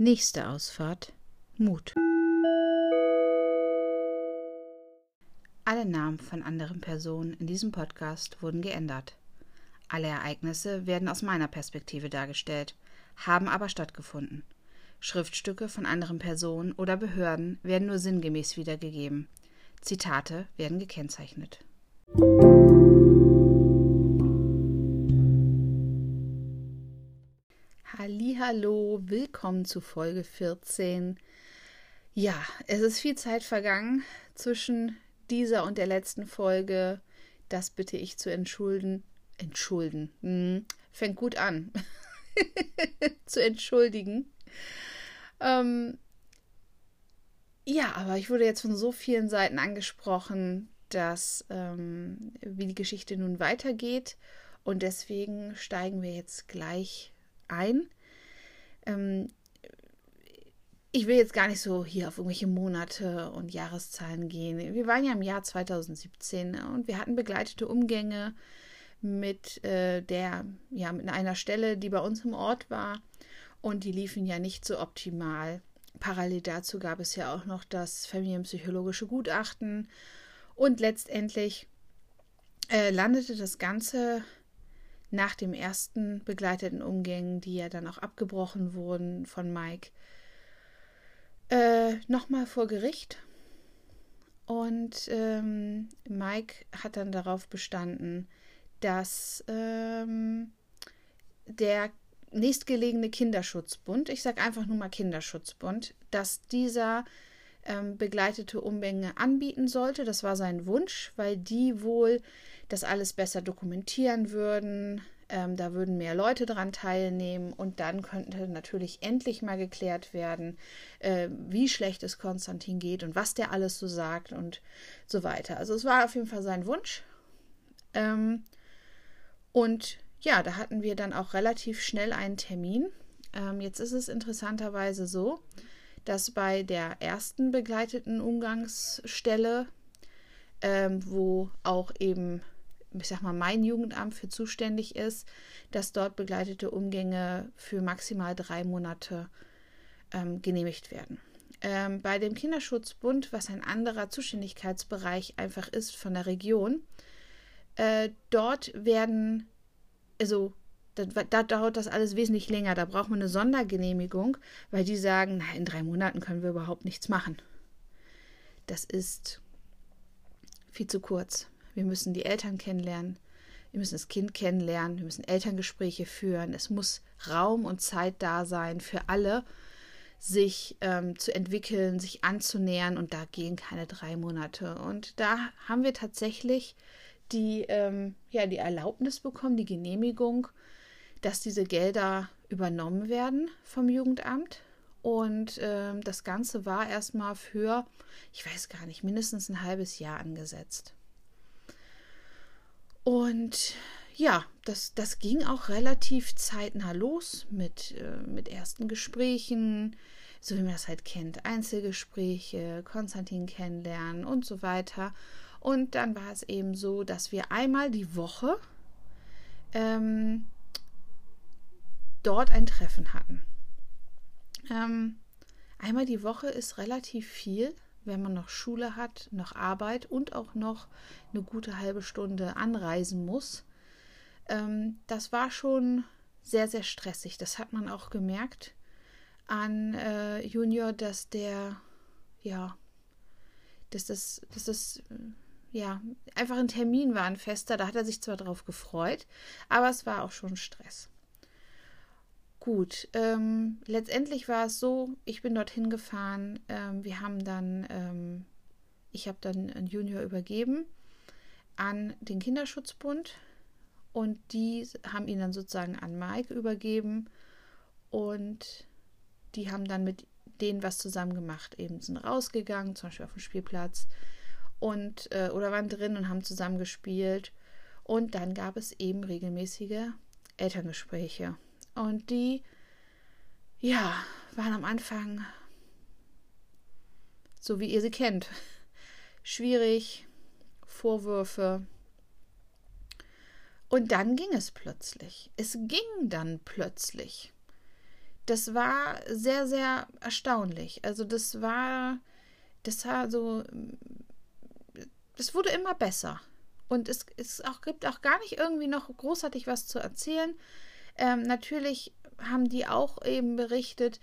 Nächste Ausfahrt Mut. Alle Namen von anderen Personen in diesem Podcast wurden geändert. Alle Ereignisse werden aus meiner Perspektive dargestellt, haben aber stattgefunden. Schriftstücke von anderen Personen oder Behörden werden nur sinngemäß wiedergegeben. Zitate werden gekennzeichnet. Hallo, willkommen zu Folge 14. Ja, es ist viel Zeit vergangen zwischen dieser und der letzten Folge. Das bitte ich zu entschulden. Entschulden. Hm, fängt gut an. zu entschuldigen. Ähm, ja, aber ich wurde jetzt von so vielen Seiten angesprochen, dass ähm, wie die Geschichte nun weitergeht. Und deswegen steigen wir jetzt gleich ein. Ähm, ich will jetzt gar nicht so hier auf irgendwelche Monate und Jahreszahlen gehen. Wir waren ja im Jahr 2017 und wir hatten begleitete Umgänge mit äh, der, ja, mit einer Stelle, die bei uns im Ort war. Und die liefen ja nicht so optimal. Parallel dazu gab es ja auch noch das familienpsychologische Gutachten. Und letztendlich äh, landete das Ganze nach dem ersten begleiteten Umgängen, die ja dann auch abgebrochen wurden von Mike, äh, nochmal vor Gericht. Und ähm, Mike hat dann darauf bestanden, dass ähm, der nächstgelegene Kinderschutzbund, ich sage einfach nur mal Kinderschutzbund, dass dieser ähm, begleitete Umgänge anbieten sollte. Das war sein Wunsch, weil die wohl das alles besser dokumentieren würden. Ähm, da würden mehr Leute dran teilnehmen und dann könnte natürlich endlich mal geklärt werden, äh, wie schlecht es Konstantin geht und was der alles so sagt und so weiter. Also es war auf jeden Fall sein Wunsch. Ähm, und ja, da hatten wir dann auch relativ schnell einen Termin. Ähm, jetzt ist es interessanterweise so, dass bei der ersten begleiteten Umgangsstelle, ähm, wo auch eben, ich sag mal, mein Jugendamt für zuständig ist, dass dort begleitete Umgänge für maximal drei Monate ähm, genehmigt werden. Ähm, bei dem Kinderschutzbund, was ein anderer Zuständigkeitsbereich einfach ist von der Region, äh, dort werden, also da, da, dauert das alles wesentlich länger. Da braucht man eine Sondergenehmigung, weil die sagen, na, in drei Monaten können wir überhaupt nichts machen. Das ist viel zu kurz. Wir müssen die Eltern kennenlernen. Wir müssen das Kind kennenlernen. Wir müssen Elterngespräche führen. Es muss Raum und Zeit da sein für alle, sich ähm, zu entwickeln, sich anzunähern. Und da gehen keine drei Monate. Und da haben wir tatsächlich die, ähm, ja, die Erlaubnis bekommen, die Genehmigung, dass diese Gelder übernommen werden vom Jugendamt. Und äh, das Ganze war erstmal für, ich weiß gar nicht, mindestens ein halbes Jahr angesetzt. Und ja, das, das ging auch relativ zeitnah los mit, äh, mit ersten Gesprächen, so wie man das halt kennt. Einzelgespräche, Konstantin kennenlernen und so weiter. Und dann war es eben so, dass wir einmal die Woche ähm, dort ein Treffen hatten. Ähm, einmal die Woche ist relativ viel, wenn man noch Schule hat, noch Arbeit und auch noch eine gute halbe Stunde anreisen muss. Ähm, das war schon sehr, sehr stressig. Das hat man auch gemerkt an äh, Junior, dass der, ja, dass das, dass das, ja, einfach ein Termin war, ein fester. Da hat er sich zwar drauf gefreut, aber es war auch schon Stress. Gut, ähm, letztendlich war es so, ich bin dorthin gefahren, ähm, wir haben dann, ähm, ich habe dann einen Junior übergeben an den Kinderschutzbund und die haben ihn dann sozusagen an Mike übergeben und die haben dann mit denen was zusammen gemacht, eben sind rausgegangen, zum Beispiel auf dem Spielplatz und äh, oder waren drin und haben zusammen gespielt. Und dann gab es eben regelmäßige Elterngespräche und die, ja, waren am Anfang, so wie ihr sie kennt, schwierig, Vorwürfe. Und dann ging es plötzlich. Es ging dann plötzlich. das war sehr, sehr erstaunlich. Also das war, das war so, es wurde immer besser. Und es, es auch, gibt auch gar nicht irgendwie noch großartig was zu erzählen. Ähm, natürlich haben die auch eben berichtet,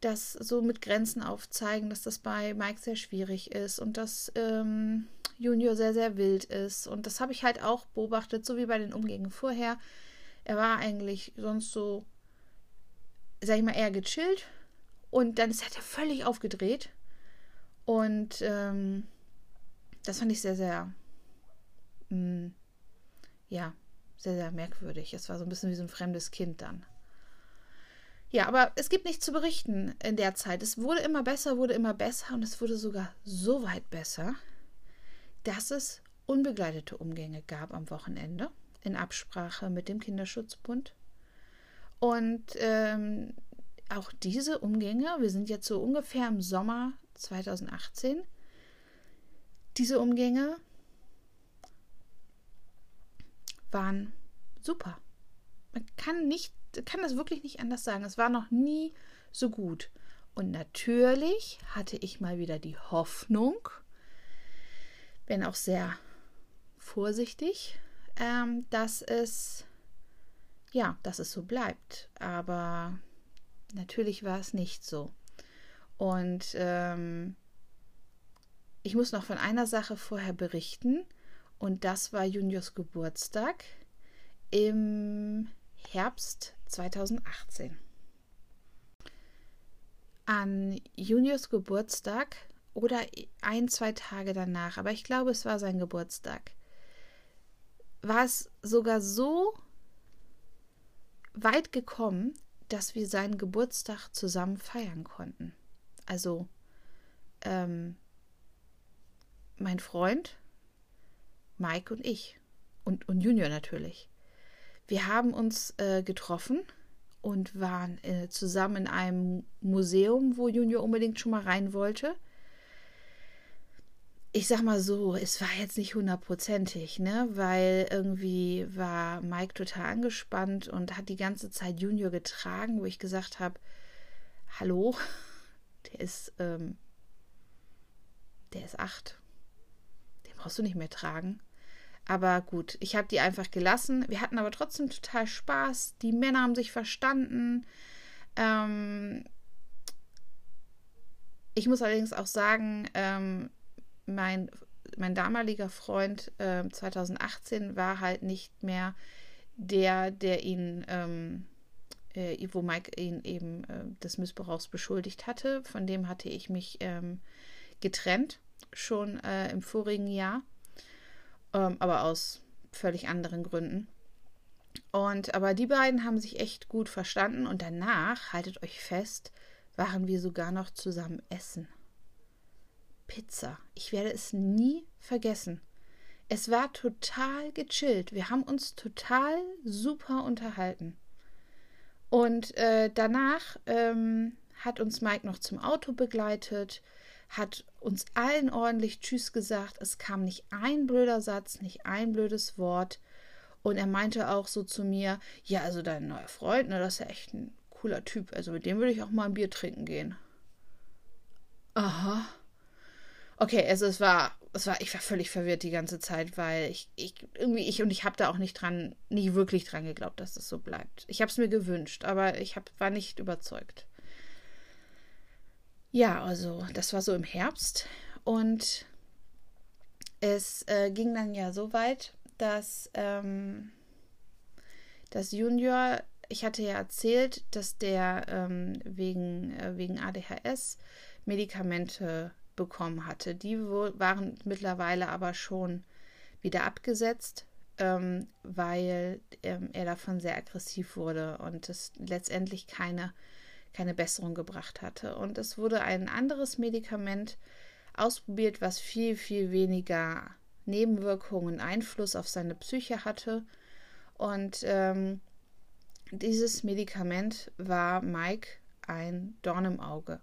dass so mit Grenzen aufzeigen, dass das bei Mike sehr schwierig ist und dass ähm, Junior sehr, sehr wild ist. Und das habe ich halt auch beobachtet, so wie bei den Umgängen vorher. Er war eigentlich sonst so, sag ich mal, eher gechillt. Und dann ist er völlig aufgedreht. Und ähm, das fand ich sehr, sehr, mh, mm, ja, sehr, sehr merkwürdig. Es war so ein bisschen wie so ein fremdes Kind dann. Ja, aber es gibt nichts zu berichten in der Zeit. Es wurde immer besser, wurde immer besser und es wurde sogar so weit besser, dass es unbegleitete Umgänge gab am Wochenende in Absprache mit dem Kinderschutzbund. Und ähm, auch diese Umgänge, wir sind jetzt so ungefähr im Sommer 2018, diese Umgänge waren super. Man kann nicht kann das wirklich nicht anders sagen. Es war noch nie so gut. Und natürlich hatte ich mal wieder die Hoffnung, wenn auch sehr vorsichtig, ähm, dass es ja, dass es so bleibt. Aber natürlich war es nicht so. Und ähm, ich muss noch von einer Sache vorher berichten. Und das war Juniors Geburtstag im Herbst 2018. An Juniors Geburtstag oder ein, zwei Tage danach, aber ich glaube, es war sein Geburtstag, war es sogar so weit gekommen, dass wir seinen Geburtstag zusammen feiern konnten. Also ähm, mein Freund, Mike und ich und, und Junior natürlich. Wir haben uns äh, getroffen und waren äh, zusammen in einem Museum, wo Junior unbedingt schon mal rein wollte. Ich sag mal so, es war jetzt nicht hundertprozentig, ne? Weil irgendwie war Mike total angespannt und hat die ganze Zeit Junior getragen, wo ich gesagt habe, hallo, der ist, ähm, der ist acht. Den brauchst du nicht mehr tragen. Aber gut, ich habe die einfach gelassen. Wir hatten aber trotzdem total Spaß. Die Männer haben sich verstanden. Ähm ich muss allerdings auch sagen, ähm, mein, mein damaliger Freund äh, 2018 war halt nicht mehr der, der ihn, ähm, äh, wo Mike ihn eben äh, des Missbrauchs beschuldigt hatte. Von dem hatte ich mich ähm, getrennt, schon äh, im vorigen Jahr ähm, aber aus völlig anderen Gründen. Und aber die beiden haben sich echt gut verstanden und danach, haltet euch fest, waren wir sogar noch zusammen essen. Pizza. Ich werde es nie vergessen. Es war total gechillt. Wir haben uns total super unterhalten. Und äh, danach ähm, hat uns Mike noch zum Auto begleitet hat uns allen ordentlich Tschüss gesagt. Es kam nicht ein blöder Satz, nicht ein blödes Wort. Und er meinte auch so zu mir, ja, also dein neuer Freund, ne, das ist ja echt ein cooler Typ. Also mit dem würde ich auch mal ein Bier trinken gehen. Aha. Okay, also es war, es war, ich war völlig verwirrt die ganze Zeit, weil ich, ich irgendwie ich und ich habe da auch nicht dran, nicht wirklich dran geglaubt, dass das so bleibt. Ich habe es mir gewünscht, aber ich hab, war nicht überzeugt. Ja, also das war so im Herbst und es äh, ging dann ja so weit, dass, ähm, dass Junior, ich hatte ja erzählt, dass der ähm, wegen, äh, wegen ADHS Medikamente bekommen hatte. Die waren mittlerweile aber schon wieder abgesetzt, ähm, weil ähm, er davon sehr aggressiv wurde und es letztendlich keine keine Besserung gebracht hatte. Und es wurde ein anderes Medikament ausprobiert, was viel, viel weniger Nebenwirkungen Einfluss auf seine Psyche hatte. Und ähm, dieses Medikament war Mike ein Dorn im Auge.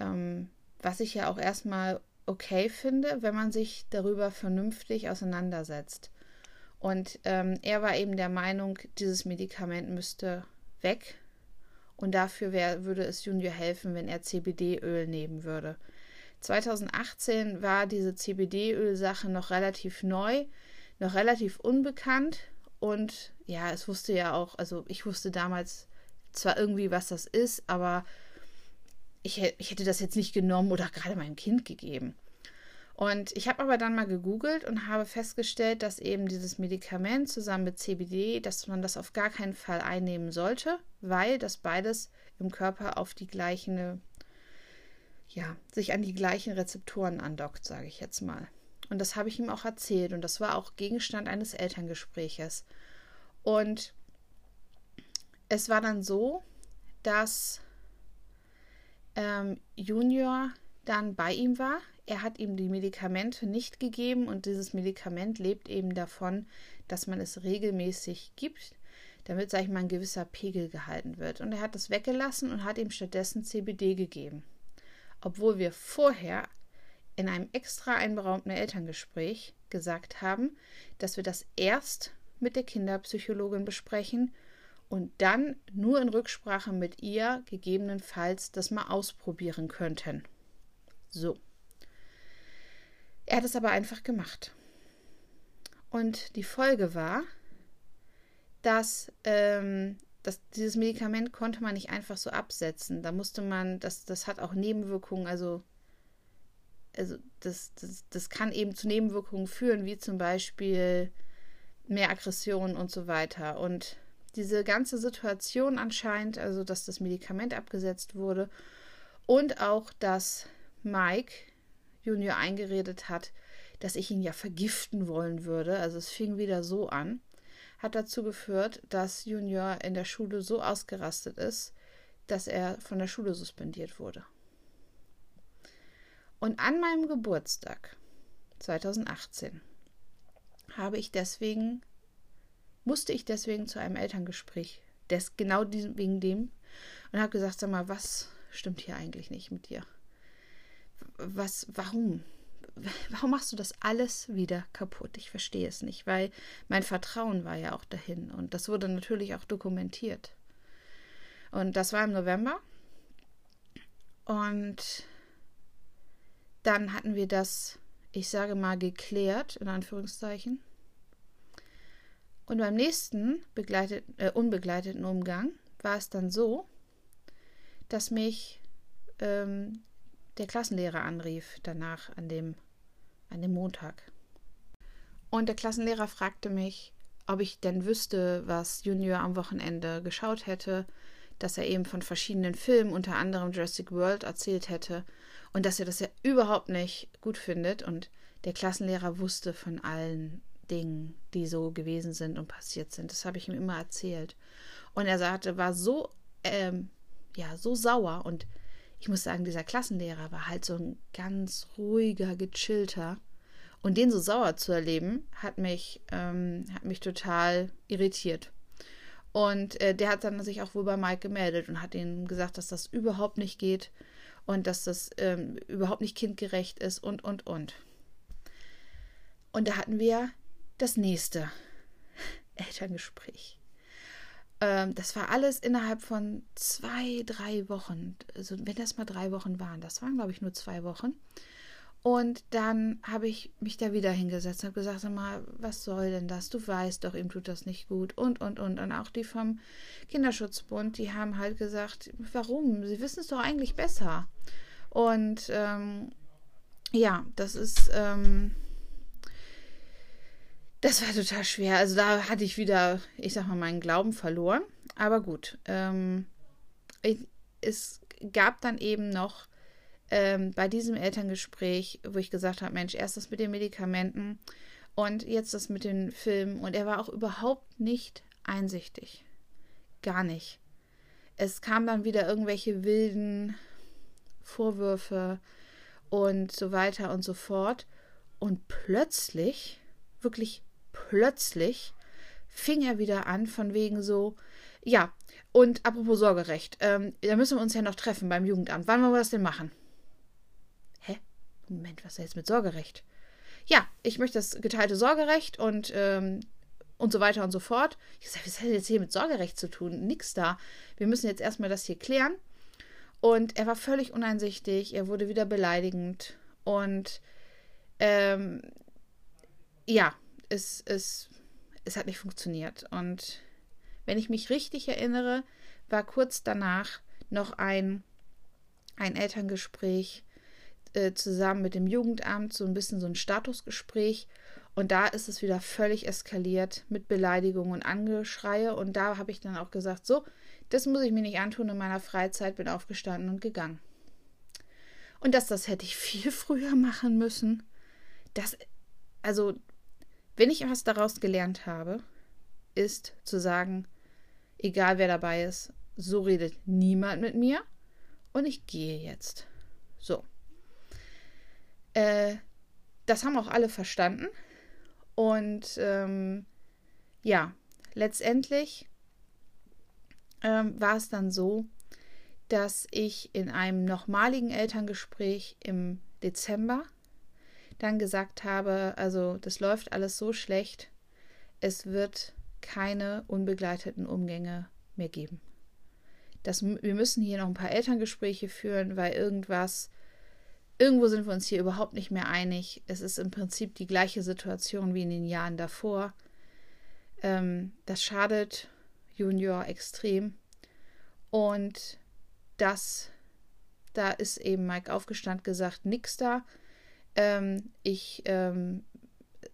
Ähm, was ich ja auch erstmal okay finde, wenn man sich darüber vernünftig auseinandersetzt. Und ähm, er war eben der Meinung, dieses Medikament müsste weg Und dafür wär, würde es Junior helfen, wenn er CBD-Öl nehmen würde. 2018 war diese CBD-Öl-Sache noch relativ neu, noch relativ unbekannt. Und ja, es wusste ja auch, also ich wusste damals zwar irgendwie, was das ist, aber ich, ich hätte das jetzt nicht genommen oder gerade meinem Kind gegeben. Und ich habe aber dann mal gegoogelt und habe festgestellt, dass eben dieses Medikament zusammen mit CBD, dass man das auf gar keinen Fall einnehmen sollte, weil das beides im Körper auf die gleichen, ja, sich an die gleichen Rezeptoren andockt, sage ich jetzt mal. Und das habe ich ihm auch erzählt und das war auch Gegenstand eines Elterngespräches. Und es war dann so, dass ähm, Junior dann bei ihm war. Er hat ihm die Medikamente nicht gegeben und dieses Medikament lebt eben davon, dass man es regelmäßig gibt, damit, sag ich mal, ein gewisser Pegel gehalten wird. Und er hat das weggelassen und hat ihm stattdessen CBD gegeben. Obwohl wir vorher in einem extra einberaumten Elterngespräch gesagt haben, dass wir das erst mit der Kinderpsychologin besprechen und dann nur in Rücksprache mit ihr gegebenenfalls das mal ausprobieren könnten. So. Er hat es aber einfach gemacht. Und die Folge war, dass, ähm, dass dieses Medikament konnte man nicht einfach so absetzen. Da musste man, das, das hat auch Nebenwirkungen, also, also das, das, das kann eben zu Nebenwirkungen führen, wie zum Beispiel mehr Aggression und so weiter. Und diese ganze Situation anscheinend, also dass das Medikament abgesetzt wurde und auch, dass Mike Junior eingeredet hat, dass ich ihn ja vergiften wollen würde. Also es fing wieder so an, hat dazu geführt, dass Junior in der Schule so ausgerastet ist, dass er von der Schule suspendiert wurde. Und an meinem Geburtstag 2018 habe ich deswegen musste ich deswegen zu einem Elterngespräch. Des, genau diesem, wegen dem. Und habe gesagt, sag mal, was stimmt hier eigentlich nicht mit dir? Was, warum? Warum machst du das alles wieder kaputt? Ich verstehe es nicht, weil mein Vertrauen war ja auch dahin und das wurde natürlich auch dokumentiert. Und das war im November. Und dann hatten wir das, ich sage mal, geklärt, in Anführungszeichen. Und beim nächsten äh, unbegleiteten Umgang war es dann so, dass mich ähm, der Klassenlehrer anrief danach an dem, an dem Montag. Und der Klassenlehrer fragte mich, ob ich denn wüsste, was Junior am Wochenende geschaut hätte, dass er eben von verschiedenen Filmen, unter anderem Jurassic World, erzählt hätte und dass er das ja überhaupt nicht gut findet. Und der Klassenlehrer wusste von allen Dingen, die so gewesen sind und passiert sind. Das habe ich ihm immer erzählt. Und er sagte, war so, ähm, ja, so sauer. Und ich muss sagen, dieser Klassenlehrer war halt so ein ganz ruhiger, gechillter. Und den so sauer zu erleben, hat mich, ähm, hat mich total irritiert. Und äh, der hat dann sich auch wohl bei Mike gemeldet und hat ihm gesagt, dass das überhaupt nicht geht und dass das ähm, überhaupt nicht kindgerecht ist und, und, und. Und da hatten wir das nächste Elterngespräch. Ähm, das war alles innerhalb von zwei, drei Wochen. Also wenn das mal drei Wochen waren, das waren glaube ich nur zwei Wochen. Und dann habe ich mich da wieder hingesetzt und habe gesagt, sag mal, was soll denn das? Du weißt doch, ihm tut das nicht gut. Und, und, und. Und auch die vom Kinderschutzbund, die haben halt gesagt, warum? Sie wissen es doch eigentlich besser. Und ähm, ja, das ist, ähm, das war total schwer. Also da hatte ich wieder, ich sag mal, meinen Glauben verloren. Aber gut. Ähm, ich, es gab dann eben noch ähm, bei diesem Elterngespräch, wo ich gesagt habe, Mensch, erst das mit den Medikamenten und jetzt das mit den Filmen. Und er war auch überhaupt nicht einsichtig. Gar nicht. Es kamen dann wieder irgendwelche wilden Vorwürfe und so weiter und so fort. Und plötzlich, wirklich plötzlich fing er wieder an, von wegen so, ja, und apropos Sorgerecht, ähm, da müssen wir uns ja noch treffen beim Jugendamt. Wann wollen wir das denn machen? Hä? Moment, was ist jetzt mit Sorgerecht? Ja, ich möchte das geteilte Sorgerecht und, ähm, und so weiter und so fort. Ich sage, was hat jetzt hier mit Sorgerecht zu tun? Nix da. Wir müssen jetzt erstmal das hier klären. Und er war völlig uneinsichtig, er wurde wieder beleidigend. Und ähm, ja, es, es, es hat nicht funktioniert. Und wenn ich mich richtig erinnere, war kurz danach noch ein, ein Elterngespräch äh, zusammen mit dem Jugendamt, so ein bisschen so ein Statusgespräch. Und da ist es wieder völlig eskaliert mit Beleidigungen und Angeschreie. Und da habe ich dann auch gesagt, so, das muss ich mir nicht antun in meiner Freizeit, bin aufgestanden und gegangen. Und dass das hätte ich viel früher machen müssen. Das, also, wenn ich was daraus gelernt habe, ist zu sagen, egal wer dabei ist, so redet niemand mit mir und ich gehe jetzt. So. Äh, das haben auch alle verstanden. Und ähm, ja, letztendlich ähm, war es dann so, dass ich in einem nochmaligen Elterngespräch im Dezember dann gesagt habe, also das läuft alles so schlecht, es wird keine unbegleiteten Umgänge mehr geben. Das, wir müssen hier noch ein paar Elterngespräche führen, weil irgendwas, irgendwo sind wir uns hier überhaupt nicht mehr einig. Es ist im Prinzip die gleiche Situation wie in den Jahren davor. Ähm, das schadet Junior extrem. Und das, da ist eben Mike aufgestanden, gesagt, nix da. Ähm, ich, ähm,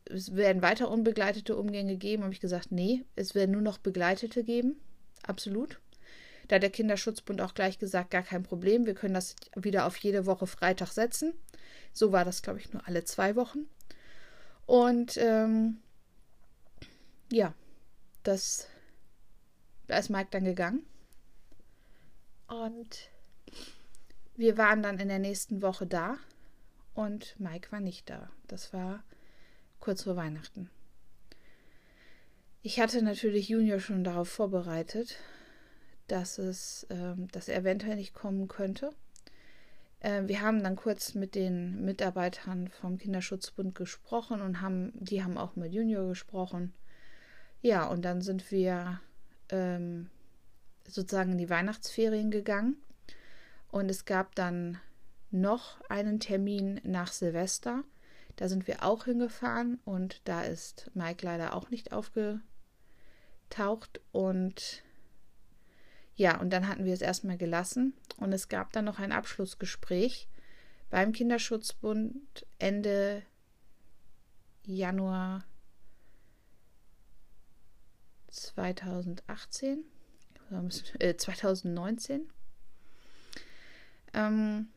es werden weiter unbegleitete Umgänge geben. Habe ich gesagt, nee, es werden nur noch begleitete geben. Absolut. Da hat der Kinderschutzbund auch gleich gesagt, gar kein Problem, wir können das wieder auf jede Woche Freitag setzen. So war das, glaube ich, nur alle zwei Wochen. Und ähm, ja, das, da ist Mike dann gegangen. Und wir waren dann in der nächsten Woche da und Mike war nicht da. Das war kurz vor Weihnachten. Ich hatte natürlich Junior schon darauf vorbereitet, dass es, ähm, dass er eventuell nicht kommen könnte. Äh, wir haben dann kurz mit den Mitarbeitern vom Kinderschutzbund gesprochen und haben, die haben auch mit Junior gesprochen. Ja, und dann sind wir ähm, sozusagen in die Weihnachtsferien gegangen und es gab dann noch einen Termin nach Silvester. Da sind wir auch hingefahren und da ist Mike leider auch nicht aufgetaucht und ja, und dann hatten wir es erstmal gelassen und es gab dann noch ein Abschlussgespräch beim Kinderschutzbund Ende Januar 2018, äh, 2019. Ähm,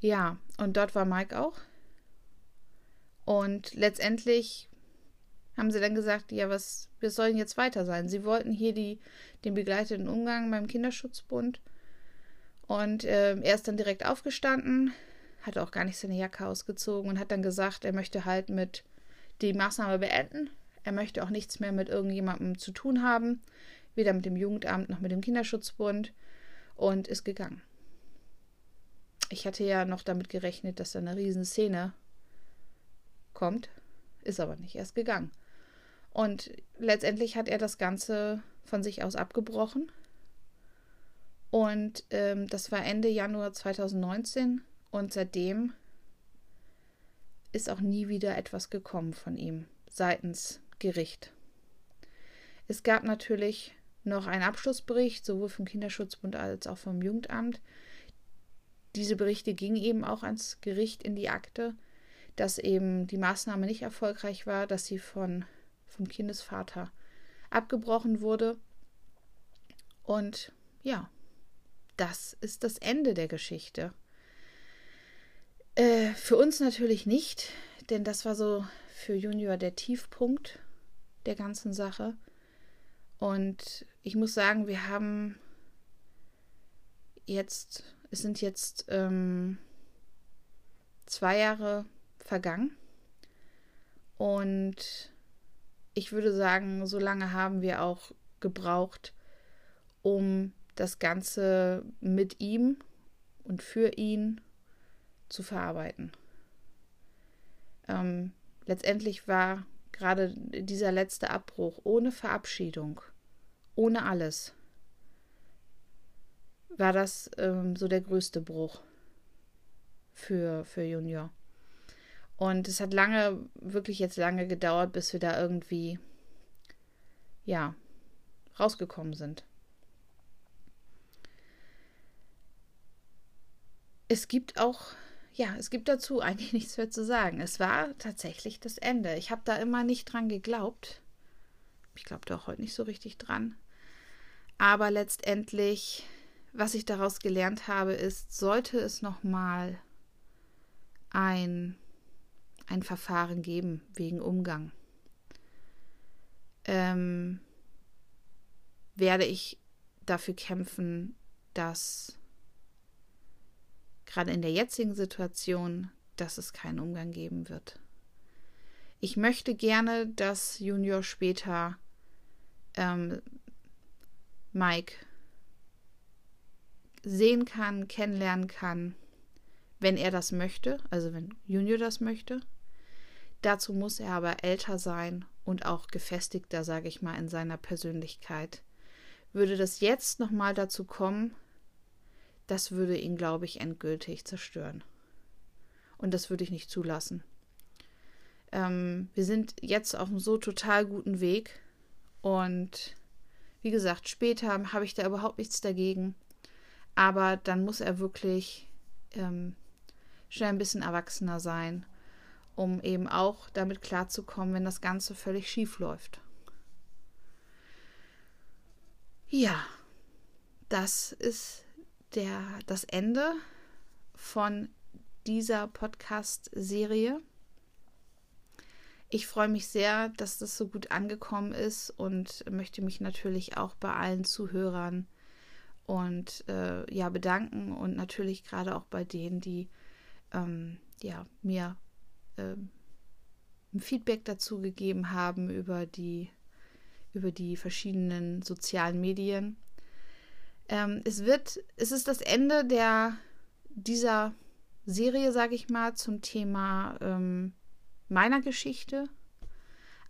ja, und dort war Mike auch. Und letztendlich haben sie dann gesagt, ja, was, wir sollen jetzt weiter sein. Sie wollten hier die, den begleiteten Umgang beim Kinderschutzbund. Und äh, er ist dann direkt aufgestanden, hat auch gar nicht seine Jacke ausgezogen und hat dann gesagt, er möchte halt mit die Maßnahme beenden. Er möchte auch nichts mehr mit irgendjemandem zu tun haben, weder mit dem Jugendamt noch mit dem Kinderschutzbund und ist gegangen. Ich hatte ja noch damit gerechnet, dass da eine Riesenszene kommt, ist aber nicht. Er ist gegangen. Und letztendlich hat er das Ganze von sich aus abgebrochen. Und ähm, das war Ende Januar 2019 und seitdem ist auch nie wieder etwas gekommen von ihm seitens Gericht. Es gab natürlich noch einen Abschlussbericht, sowohl vom Kinderschutzbund als auch vom Jugendamt. Diese Berichte gingen eben auch ans Gericht in die Akte, dass eben die Maßnahme nicht erfolgreich war, dass sie von vom Kindesvater abgebrochen wurde. Und ja, das ist das Ende der Geschichte. Äh, für uns natürlich nicht, denn das war so für Junior der Tiefpunkt der ganzen Sache. Und ich muss sagen, wir haben jetzt, es sind jetzt ähm, zwei Jahre vergangen. Und ich würde sagen, so lange haben wir auch gebraucht, um das Ganze mit ihm und für ihn zu verarbeiten. Ähm, letztendlich war gerade dieser letzte Abbruch ohne Verabschiedung, ohne alles, war das ähm, so der größte Bruch für, für Junior. Und es hat lange, wirklich jetzt lange gedauert, bis wir da irgendwie, ja, rausgekommen sind. Es gibt auch, ja, es gibt dazu eigentlich nichts mehr zu sagen. Es war tatsächlich das Ende. Ich habe da immer nicht dran geglaubt. Ich glaube da auch heute nicht so richtig dran. Aber letztendlich, was ich daraus gelernt habe, ist, sollte es nochmal ein ein Verfahren geben wegen Umgang. Ähm, werde ich dafür kämpfen, dass gerade in der jetzigen Situation, dass es keinen Umgang geben wird. Ich möchte gerne, dass Junior später ähm, Mike sehen kann, kennenlernen kann, wenn er das möchte, also wenn Junior das möchte. Dazu muss er aber älter sein und auch gefestigter, sage ich mal, in seiner Persönlichkeit. Würde das jetzt nochmal dazu kommen, das würde ihn, glaube ich, endgültig zerstören. Und das würde ich nicht zulassen. Ähm, wir sind jetzt auf einem so total guten Weg. Und wie gesagt, später habe ich da überhaupt nichts dagegen. Aber dann muss er wirklich ähm, schon ein bisschen erwachsener sein um eben auch damit klarzukommen, wenn das Ganze völlig schief läuft. Ja, das ist der, das Ende von dieser Podcast-Serie. Ich freue mich sehr, dass das so gut angekommen ist und möchte mich natürlich auch bei allen Zuhörern und äh, ja bedanken und natürlich gerade auch bei denen, die ähm, ja mir äh, Feedback dazu gegeben haben über die, über die verschiedenen sozialen Medien. Ähm, es wird, es ist das Ende der, dieser Serie, sage ich mal, zum Thema ähm, meiner Geschichte.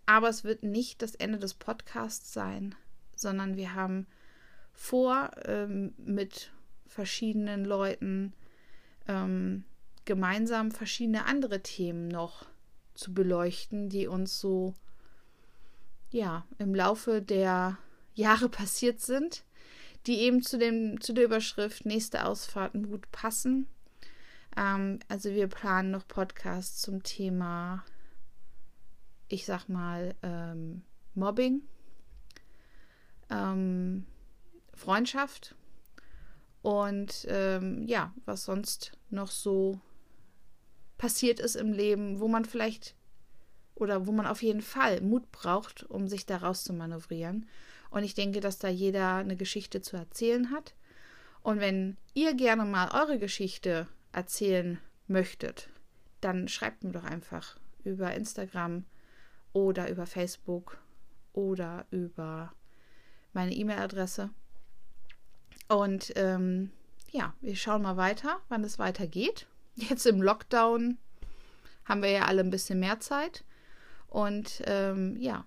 Aber es wird nicht das Ende des Podcasts sein, sondern wir haben vor, ähm, mit verschiedenen Leuten ähm, gemeinsam verschiedene andere Themen noch zu beleuchten, die uns so ja im Laufe der Jahre passiert sind, die eben zu dem zu der Überschrift nächste Ausfahrt gut passen. Ähm, also wir planen noch Podcasts zum Thema, ich sag mal ähm, Mobbing, ähm, Freundschaft und ähm, ja, was sonst noch so passiert ist im Leben, wo man vielleicht oder wo man auf jeden Fall Mut braucht, um sich daraus zu manövrieren. Und ich denke, dass da jeder eine Geschichte zu erzählen hat. Und wenn ihr gerne mal eure Geschichte erzählen möchtet, dann schreibt mir doch einfach über Instagram oder über Facebook oder über meine E-Mail-Adresse. Und ähm, ja, wir schauen mal weiter, wann es weitergeht. Jetzt im Lockdown haben wir ja alle ein bisschen mehr Zeit. Und ähm, ja,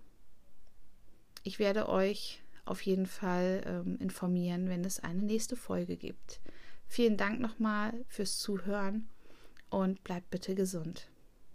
ich werde euch auf jeden Fall ähm, informieren, wenn es eine nächste Folge gibt. Vielen Dank nochmal fürs Zuhören und bleibt bitte gesund.